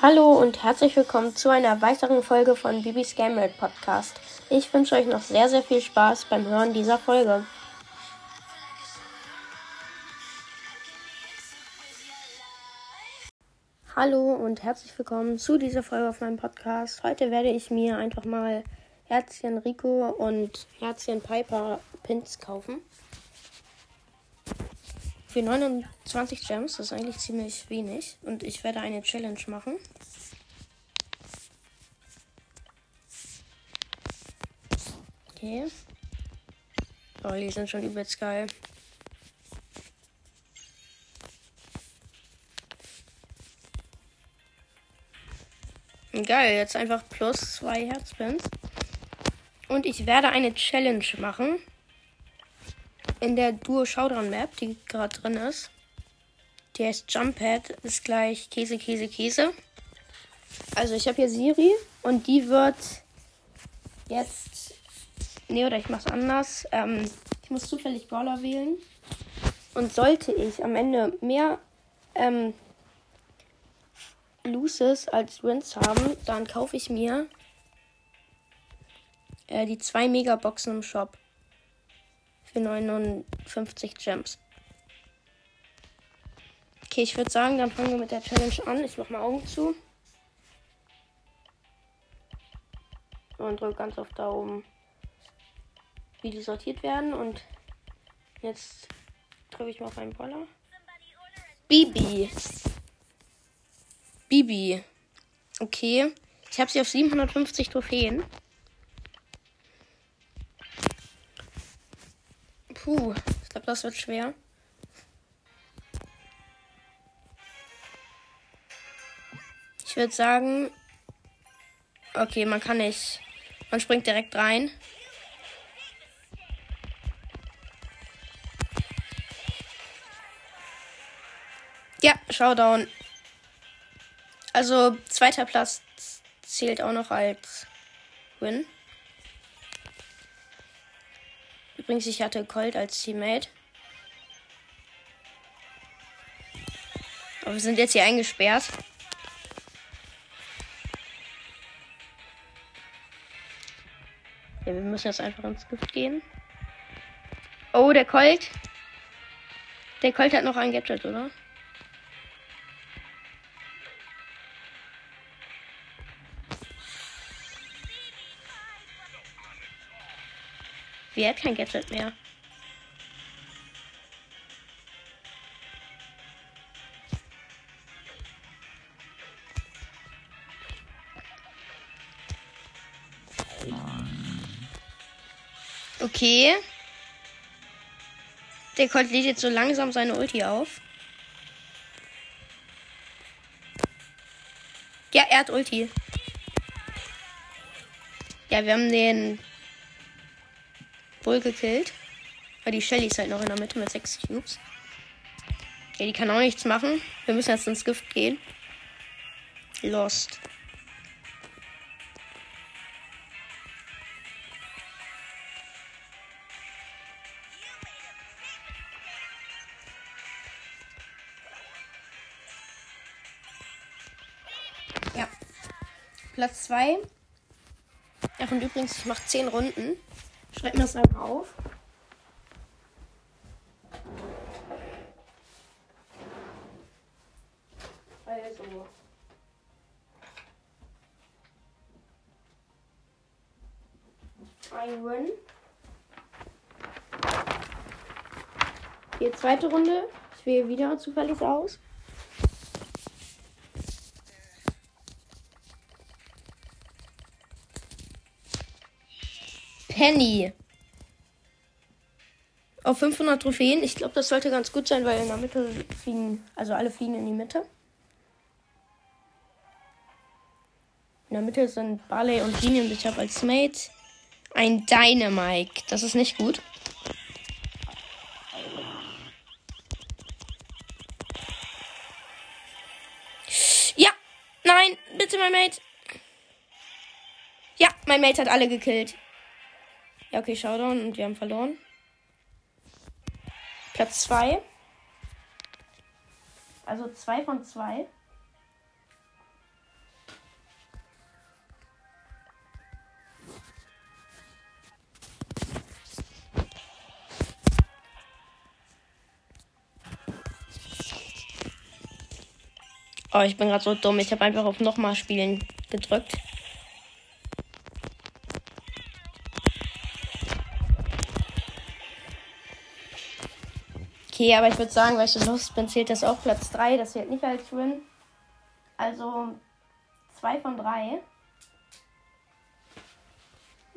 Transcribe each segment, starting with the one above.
Hallo und herzlich willkommen zu einer weiteren Folge von Bibis Game World Podcast. Ich wünsche euch noch sehr, sehr viel Spaß beim Hören dieser Folge. Hallo und herzlich willkommen zu dieser Folge auf meinem Podcast. Heute werde ich mir einfach mal Herzchen Rico und Herzchen Piper Pins kaufen. Für 29 Gems, das ist eigentlich ziemlich wenig. Und ich werde eine Challenge machen. Okay. Oh, die sind schon übelst geil. Geil, jetzt einfach plus zwei Herzpins. Und ich werde eine Challenge machen. In der Duo Showdown Map, die gerade drin ist. Die heißt Jumppad, ist gleich Käse, Käse, Käse. Also ich habe hier Siri und die wird jetzt. Nee, oder ich mache es anders. Ähm, ich muss zufällig Brawler wählen. Und sollte ich am Ende mehr ähm, Loses als Wins haben, dann kaufe ich mir äh, die zwei Megaboxen im Shop für 59 Gems. Okay, ich würde sagen, dann fangen wir mit der Challenge an. Ich mache mal Augen zu. Und drücke ganz oft da oben, wie die sortiert werden. Und jetzt drücke ich mal auf einen Boller. Bibi. Bibi. Okay. Ich habe sie auf 750 Trophäen. Puh, ich glaube, das wird schwer. Ich würde sagen, okay, man kann nicht. Man springt direkt rein. Ja, Showdown. Also zweiter Platz zählt auch noch als Win. Übrigens, ich hatte Colt als Teammate. Aber wir sind jetzt hier eingesperrt. Ja, wir müssen jetzt einfach ins Gift gehen. Oh, der Colt. Der Colt hat noch ein Gadget, oder? Wer hat kein Gadget mehr? Okay. Der Colt lädt jetzt so langsam seine Ulti auf. Ja, er hat Ulti. Ja, wir haben den Bull gekillt. Aber die Shelly ist halt noch in der Mitte mit 6 Cubes. Ja, die kann auch nichts machen. Wir müssen jetzt ins Gift gehen. Lost. Ja. Platz 2. Ach, und übrigens, ich mache 10 Runden. Schreib mir das einfach auf. Also. Win. Hier zweite Runde. Ich wähle wieder zufällig aus. Penny. Auf 500 Trophäen. Ich glaube, das sollte ganz gut sein, weil in der Mitte fliegen, also alle fliegen in die Mitte. In der Mitte sind Barley und Genie und ich habe als Mate ein Dynamike. Das ist nicht gut. Ja, nein, bitte mein Mate. Ja, mein Mate hat alle gekillt. Ja, okay, Showdown und wir haben verloren. Platz 2. Also 2 von 2. Oh, ich bin gerade so dumm. Ich habe einfach auf nochmal spielen gedrückt. Okay, aber ich würde sagen, weil ich so Lust bin, zählt das auch Platz 3. Das wird nicht als Win. Also 2 von 3.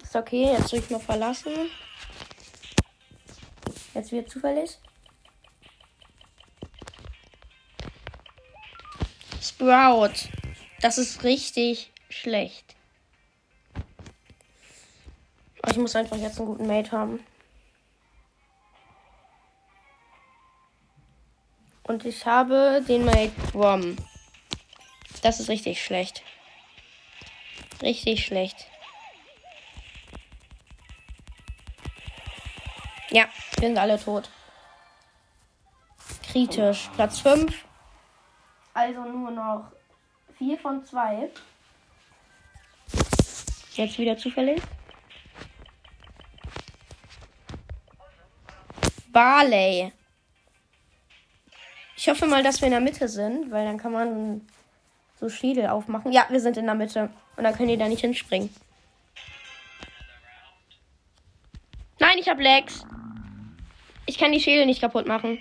Ist okay, jetzt drücke ich mal verlassen. Jetzt wird zufällig. Sprout. Das ist richtig schlecht. Aber ich muss einfach jetzt einen guten Mate haben. Und ich habe den Mate Rom. Das ist richtig schlecht. Richtig schlecht. Ja, wir sind alle tot. Kritisch. Platz 5. Also nur noch 4 von 2. Jetzt wieder zufällig. Barley. Ich hoffe mal, dass wir in der Mitte sind, weil dann kann man so Schädel aufmachen. Ja, wir sind in der Mitte. Und dann können die da nicht hinspringen. Nein, ich habe Legs. Ich kann die Schädel nicht kaputt machen.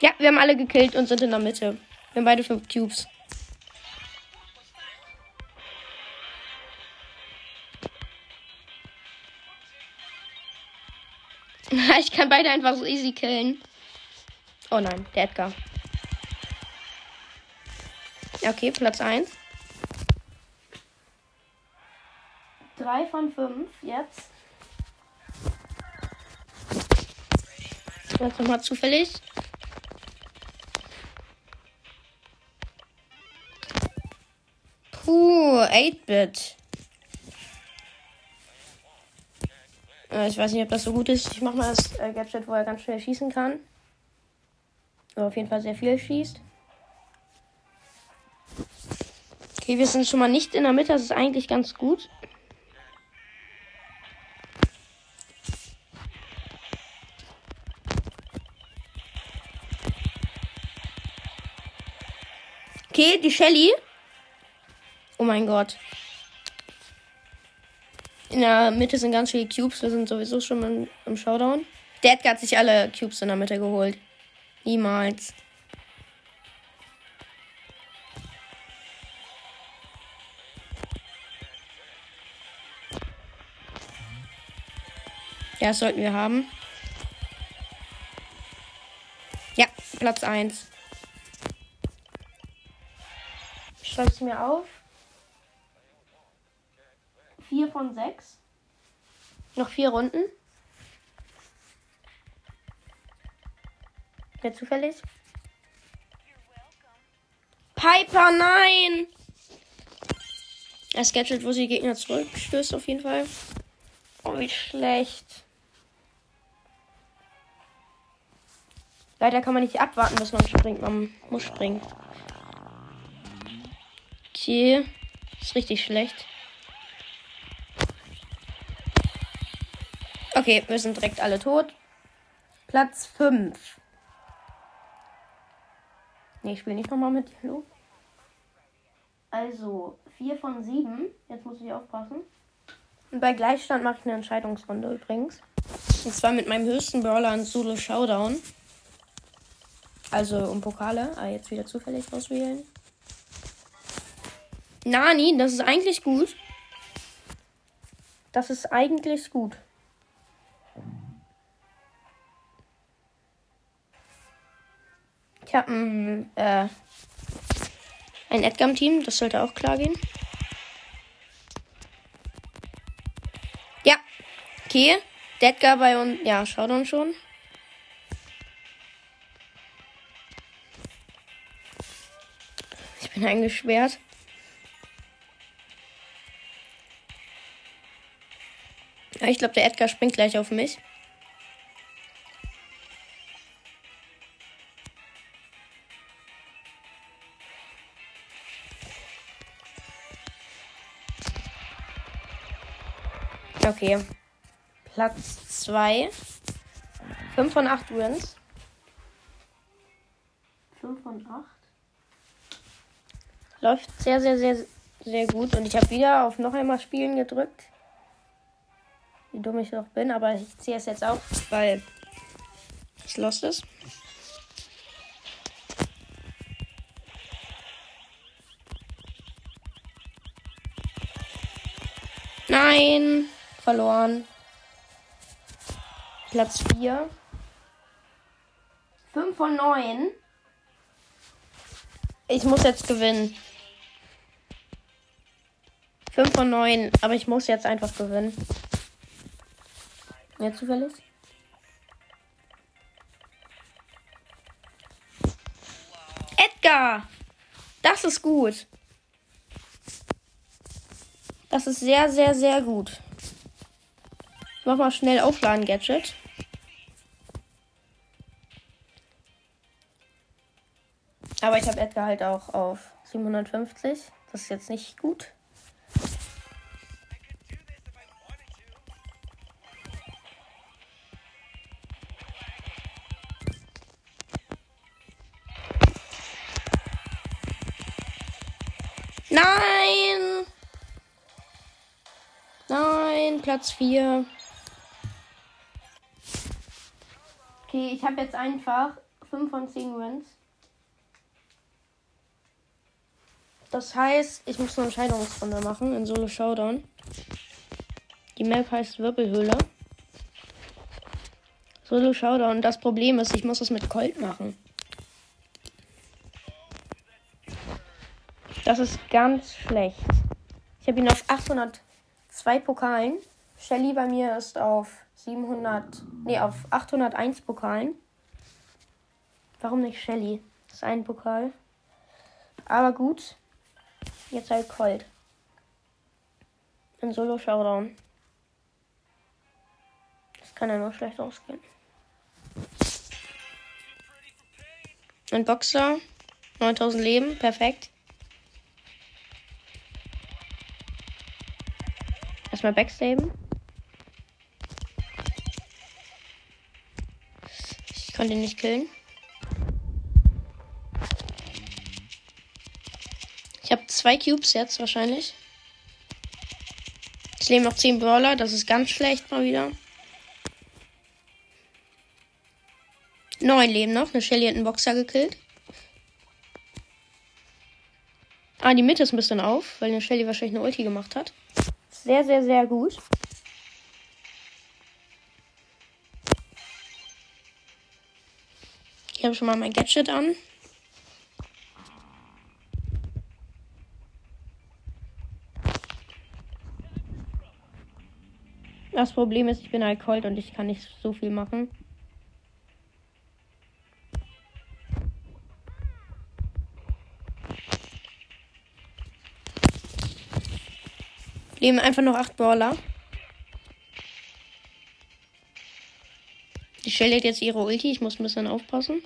Ja, wir haben alle gekillt und sind in der Mitte. Wir haben beide fünf Cubes. Ich kann beide einfach so easy killen. Oh nein, der Edgar. Okay, Platz 1. 3 von 5 jetzt. Jetzt nochmal zufällig. Puh, 8-Bit. Äh, ich weiß nicht, ob das so gut ist. Ich mache mal das äh, Gadget, wo er ganz schnell schießen kann. Oder auf jeden Fall sehr viel schießt. Okay, wir sind schon mal nicht in der Mitte. Das ist eigentlich ganz gut. Okay, die Shelly. Oh mein Gott. In der Mitte sind ganz viele Cubes. Wir sind sowieso schon im, im Showdown. Der Edgar hat sich alle Cubes in der Mitte geholt. Niemals. Ja, das sollten wir haben. Ja, Platz 1. schreibe es mir auf. 4 von 6. Noch vier Runden. Wer zufällig? Piper, nein! Das Gadget, wo sie Gegner zurückstößt, auf jeden Fall. Oh, wie schlecht. Leider kann man nicht abwarten, bis man springt. Man muss springen. Okay. Ist richtig schlecht. Okay, wir sind direkt alle tot. Platz 5. Ne, ich spiele nicht nochmal mit Hallo. Also, 4 von 7. Jetzt muss ich aufpassen. Und bei Gleichstand mache ich eine Entscheidungsrunde übrigens. Und zwar mit meinem höchsten Brawler in Solo Showdown. Also um Pokale. Ah, jetzt wieder zufällig auswählen. Nani, das ist eigentlich gut. Das ist eigentlich gut. Habe ein, äh, ein Edgar im Team, das sollte auch klar gehen. Ja, okay. Edgar bei uns, ja, schaut uns schon. Ich bin eingesperrt. Ja, ich glaube, der Edgar springt gleich auf mich. Okay. Platz 2. 5 von 8 Wins. 5 von 8. Läuft sehr, sehr, sehr, sehr gut. Und ich habe wieder auf noch einmal Spielen gedrückt. Wie dumm ich noch bin, aber ich ziehe es jetzt auf, weil es lost ist. Nein, verloren. Platz 4. 5 von 9. Ich muss jetzt gewinnen. 5 von 9, aber ich muss jetzt einfach gewinnen. Mehr zufällig? Edgar! Das ist gut. Das ist sehr, sehr, sehr gut. Mach mal schnell aufladen, Gadget. Aber ich habe Edgar halt auch auf 750. Das ist jetzt nicht gut. Nein! Nein, Platz 4. Okay, ich habe jetzt einfach 5 von 10 Wins. Das heißt, ich muss eine Entscheidungsrunde machen in Solo Showdown. Die Map heißt Wirbelhöhle. Solo Showdown. Das Problem ist, ich muss das mit Colt machen. Das ist ganz schlecht. Ich habe ihn auf 802 Pokalen. Shelly bei mir ist auf 700, nee, auf 801 Pokalen. Warum nicht Shelly? Das ist ein Pokal. Aber gut. Jetzt halt Colt. In Solo Showdown. Das kann ja noch schlecht ausgehen. Ein Boxer. 9000 Leben. Perfekt. Erstmal backstaben. Ich konnte ihn nicht killen. Ich habe zwei Cubes jetzt wahrscheinlich. Es leben noch 10 Brawler. Das ist ganz schlecht mal wieder. Neun leben noch. Eine Shelly hat einen Boxer gekillt. Ah, die Mitte ist ein bisschen auf, weil eine Shelly wahrscheinlich eine Ulti gemacht hat. Sehr, sehr, sehr gut. Habe schon mal mein Gadget an. Das Problem ist, ich bin halt cold und ich kann nicht so viel machen. Leben einfach noch acht Brawler. Die Shell jetzt ihre Ulti. Ich muss ein bisschen aufpassen.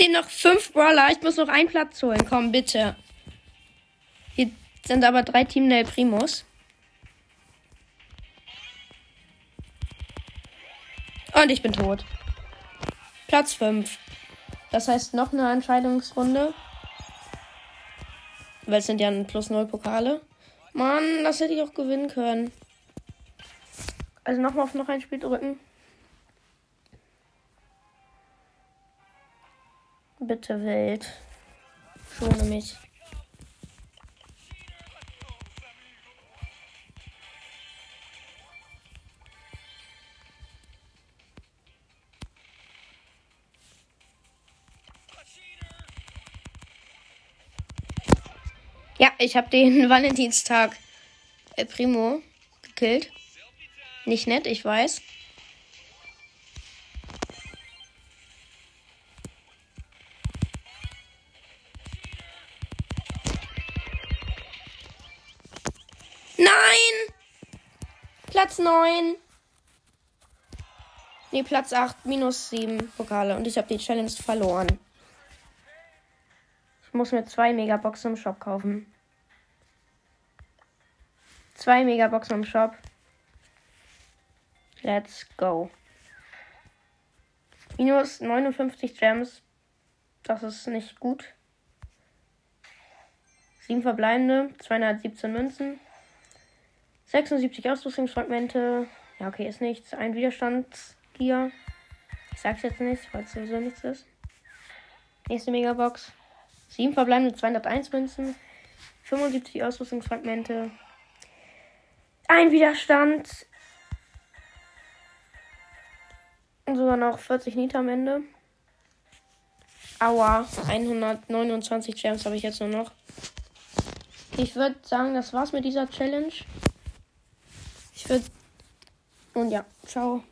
Stehen noch fünf Brawler. Ich muss noch einen Platz holen. Komm, bitte. Hier sind aber drei Team Del Primus. Und ich bin tot. Platz 5. Das heißt noch eine Entscheidungsrunde. Weil es sind ja plus 0 Pokale. Mann, das hätte ich auch gewinnen können. Also nochmal auf noch ein Spiel drücken. Bitte Welt. Schone mich. Ja, ich habe den Valentinstag El Primo gekillt. Nicht nett, ich weiß. 9. Nee, Platz 8, minus 7 Pokale. Und ich habe die Challenge verloren. Ich muss mir zwei Megaboxen im Shop kaufen. Zwei Megaboxen im Shop. Let's go. Minus 59 Gems. Das ist nicht gut. Sieben verbleibende, 217 Münzen. 76 Ausrüstungsfragmente. Ja, okay, ist nichts. Ein Widerstandsgier. Ich sag's jetzt nicht, weil es sowieso nichts ist. Nächste Megabox. Sieben verbleibende 201 Münzen. 75 Ausrüstungsfragmente. Ein Widerstand. Und sogar noch 40 Niter am Ende. Aua, 129 Gems habe ich jetzt nur noch. Ich würde sagen, das war's mit dieser Challenge. Ich würde. Und ja, ciao.